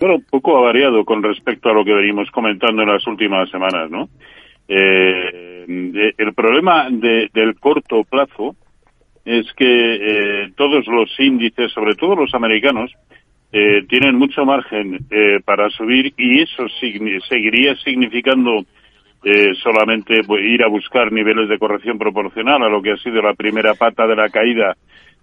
Bueno, poco ha variado con respecto a lo que venimos comentando en las últimas semanas, ¿no? Eh, el problema del corto plazo es que eh, todos los índices, sobre todo los americanos, eh, tienen mucho margen eh, para subir y eso seguiría significando eh, solamente ir a buscar niveles de corrección proporcional a lo que ha sido la primera pata de la caída,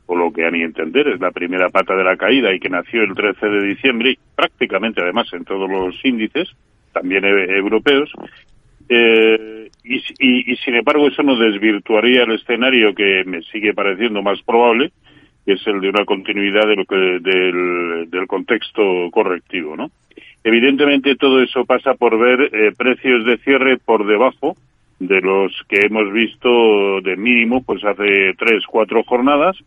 o lo que a ni entender es la primera pata de la caída y que nació el 13 de diciembre, prácticamente además en todos los índices, también europeos, eh, y, y, sin embargo eso no desvirtuaría el escenario que me sigue pareciendo más probable, que es el de una continuidad de lo que, del, del contexto correctivo, ¿no? Evidentemente todo eso pasa por ver eh, precios de cierre por debajo de los que hemos visto de mínimo pues hace tres, cuatro jornadas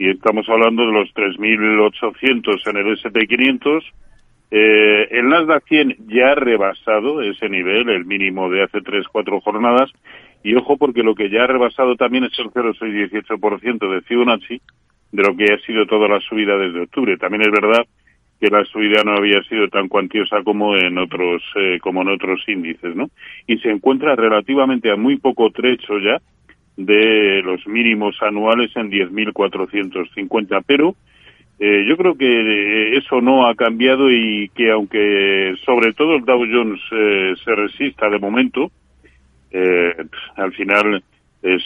y estamos hablando de los 3.800 en el S&P 500. Eh, el Nasdaq 100 ya ha rebasado ese nivel, el mínimo de hace tres, cuatro jornadas. Y ojo porque lo que ya ha rebasado también es el 0,618% de Fibonacci de lo que ha sido toda la subida desde octubre. También es verdad que la subida no había sido tan cuantiosa como en otros eh, como en otros índices, ¿no? Y se encuentra relativamente a muy poco trecho ya de los mínimos anuales en 10.450, pero eh, yo creo que eh, eso no ha cambiado y que aunque sobre todo el Dow Jones eh, se resista de momento, eh, al final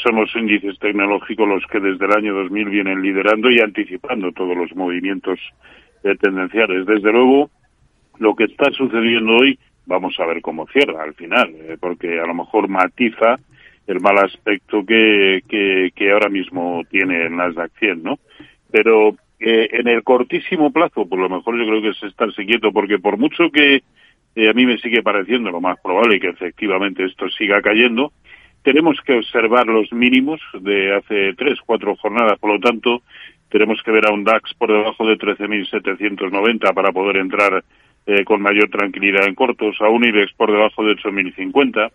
son los índices tecnológicos los que desde el año 2000 vienen liderando y anticipando todos los movimientos tendenciales. Desde luego, lo que está sucediendo hoy, vamos a ver cómo cierra al final, eh, porque a lo mejor matiza el mal aspecto que, que, ahora mismo tiene en las 100, ¿no? Pero eh, en el cortísimo plazo, por lo mejor yo creo que es estarse quieto, porque por mucho que eh, a mí me sigue pareciendo lo más probable que efectivamente esto siga cayendo, tenemos que observar los mínimos de hace tres, cuatro jornadas, por lo tanto, tenemos que ver a un DAX por debajo de 13.790 para poder entrar eh, con mayor tranquilidad en cortos, a un IBEX por debajo de 8.050,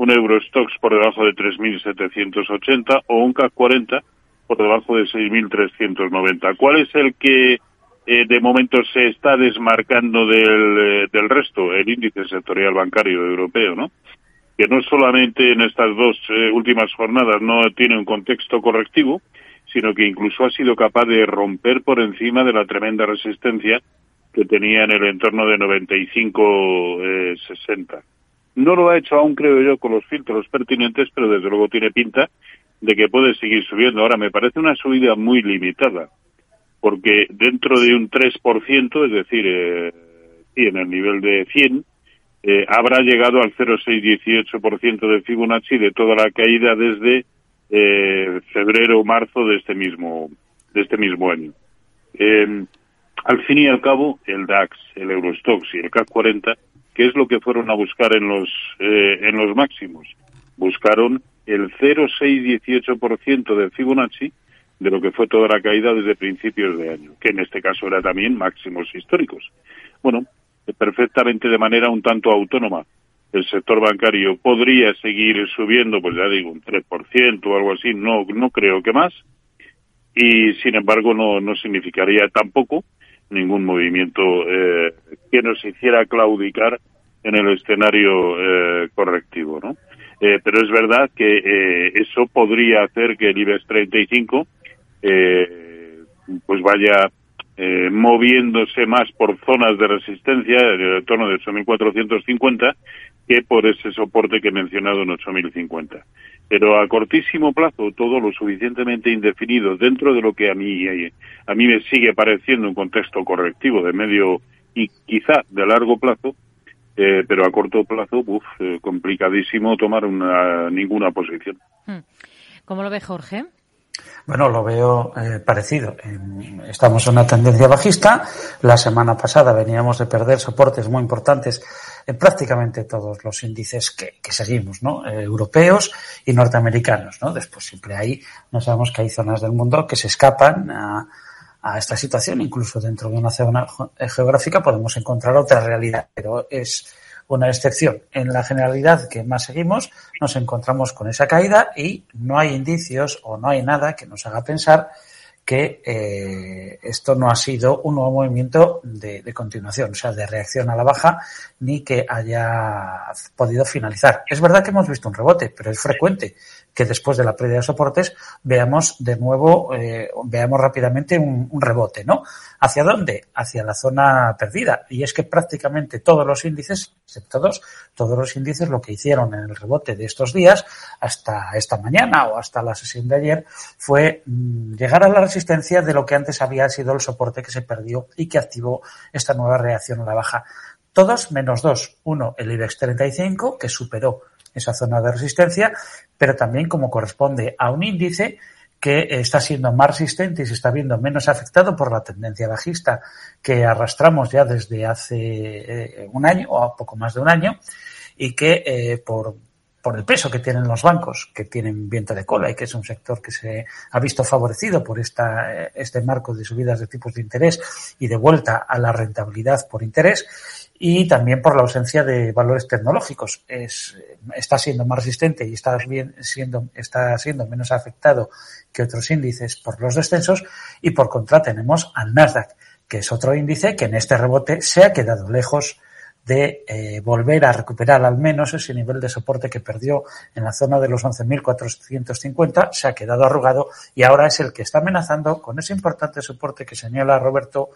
un Eurostox por debajo de 3.780 o un CAC 40 por debajo de 6.390. ¿Cuál es el que eh, de momento se está desmarcando del, eh, del resto? El índice sectorial bancario europeo, ¿no? Que no solamente en estas dos últimas jornadas no tiene un contexto correctivo, sino que incluso ha sido capaz de romper por encima de la tremenda resistencia que tenía en el entorno de 95-60. Eh, no lo ha hecho aún, creo yo, con los filtros pertinentes, pero desde luego tiene pinta de que puede seguir subiendo. Ahora, me parece una subida muy limitada, porque dentro de un 3%, es decir, eh, en el nivel de 100, eh, habrá llegado al 0,618% de Fibonacci de toda la caída desde eh, febrero o marzo de este mismo de este mismo año. Eh, al fin y al cabo, el DAX, el Eurostox y el CAC 40, ¿qué es lo que fueron a buscar en los eh, en los máximos? Buscaron el 0,618% de Fibonacci de lo que fue toda la caída desde principios de año, que en este caso era también máximos históricos. Bueno, perfectamente de manera un tanto autónoma el sector bancario podría seguir subiendo, pues ya digo, un 3% o algo así, no, no creo que más, y sin embargo no, no significaría tampoco ningún movimiento eh, que nos hiciera claudicar en el escenario eh, correctivo, ¿no? Eh, pero es verdad que eh, eso podría hacer que el IBEX 35 eh, pues vaya eh, moviéndose más por zonas de resistencia en el entorno de 8.450 que por ese soporte que he mencionado en 8.050. Pero a cortísimo plazo, todo lo suficientemente indefinido dentro de lo que a mí, a mí me sigue pareciendo un contexto correctivo de medio y quizá de largo plazo, eh, pero a corto plazo, uf, eh, complicadísimo tomar una, ninguna posición. Hmm. ¿Cómo lo ve Jorge? Bueno, lo veo eh, parecido. Estamos en una tendencia bajista. La semana pasada veníamos de perder soportes muy importantes en prácticamente todos los índices que, seguimos, ¿no? Eh, europeos y norteamericanos, ¿no? Después siempre hay, no sabemos que hay zonas del mundo que se escapan a, a esta situación. Incluso dentro de una zona geográfica podemos encontrar otra realidad, pero es una excepción. En la generalidad que más seguimos, nos encontramos con esa caída y no hay indicios o no hay nada que nos haga pensar que eh, esto no ha sido un nuevo movimiento de, de, continuación, o sea, de reacción a la baja, ni que haya podido finalizar. Es verdad que hemos visto un rebote, pero es frecuente que después de la pérdida de soportes veamos de nuevo, eh, veamos rápidamente un, un, rebote, ¿no? ¿Hacia dónde? Hacia la zona perdida. Y es que prácticamente todos los índices, excepto dos, todos los índices lo que hicieron en el rebote de estos días, hasta esta mañana o hasta la sesión de ayer, fue mmm, llegar a la resistencia de lo que antes había sido el soporte que se perdió y que activó esta nueva reacción a la baja. Todos menos dos. Uno, el IBEX 35, que superó esa zona de resistencia, pero también como corresponde a un índice que está siendo más resistente y se está viendo menos afectado por la tendencia bajista que arrastramos ya desde hace eh, un año o poco más de un año y que eh, por, por el peso que tienen los bancos, que tienen viento de cola y que es un sector que se ha visto favorecido por esta, eh, este marco de subidas de tipos de interés y de vuelta a la rentabilidad por interés, y también por la ausencia de valores tecnológicos. Es, está siendo más resistente y está, bien, siendo, está siendo menos afectado que otros índices por los descensos y por contra tenemos al Nasdaq, que es otro índice que en este rebote se ha quedado lejos de eh, volver a recuperar al menos ese nivel de soporte que perdió en la zona de los 11.450, se ha quedado arrugado y ahora es el que está amenazando con ese importante soporte que señala Roberto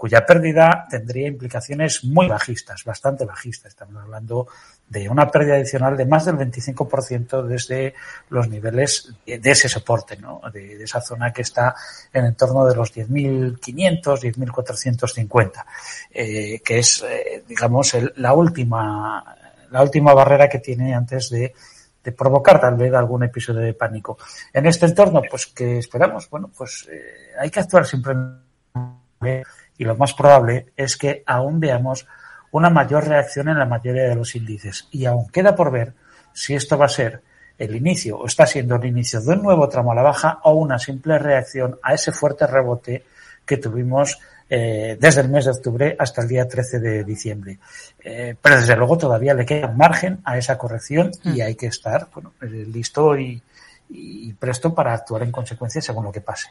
cuya pérdida tendría implicaciones muy bajistas, bastante bajistas. Estamos hablando de una pérdida adicional de más del 25% desde los niveles de ese soporte, ¿no? de, esa zona que está en torno de los 10.500, 10.450, eh, que es, eh, digamos, el, la última la última barrera que tiene antes de de provocar tal vez algún episodio de pánico. En este entorno, pues que esperamos, bueno, pues eh, hay que actuar siempre y lo más probable es que aún veamos una mayor reacción en la mayoría de los índices. Y aún queda por ver si esto va a ser el inicio o está siendo el inicio de un nuevo tramo a la baja o una simple reacción a ese fuerte rebote que tuvimos eh, desde el mes de octubre hasta el día 13 de diciembre. Eh, pero desde luego todavía le queda margen a esa corrección y hay que estar bueno, listo y, y presto para actuar en consecuencia según lo que pase.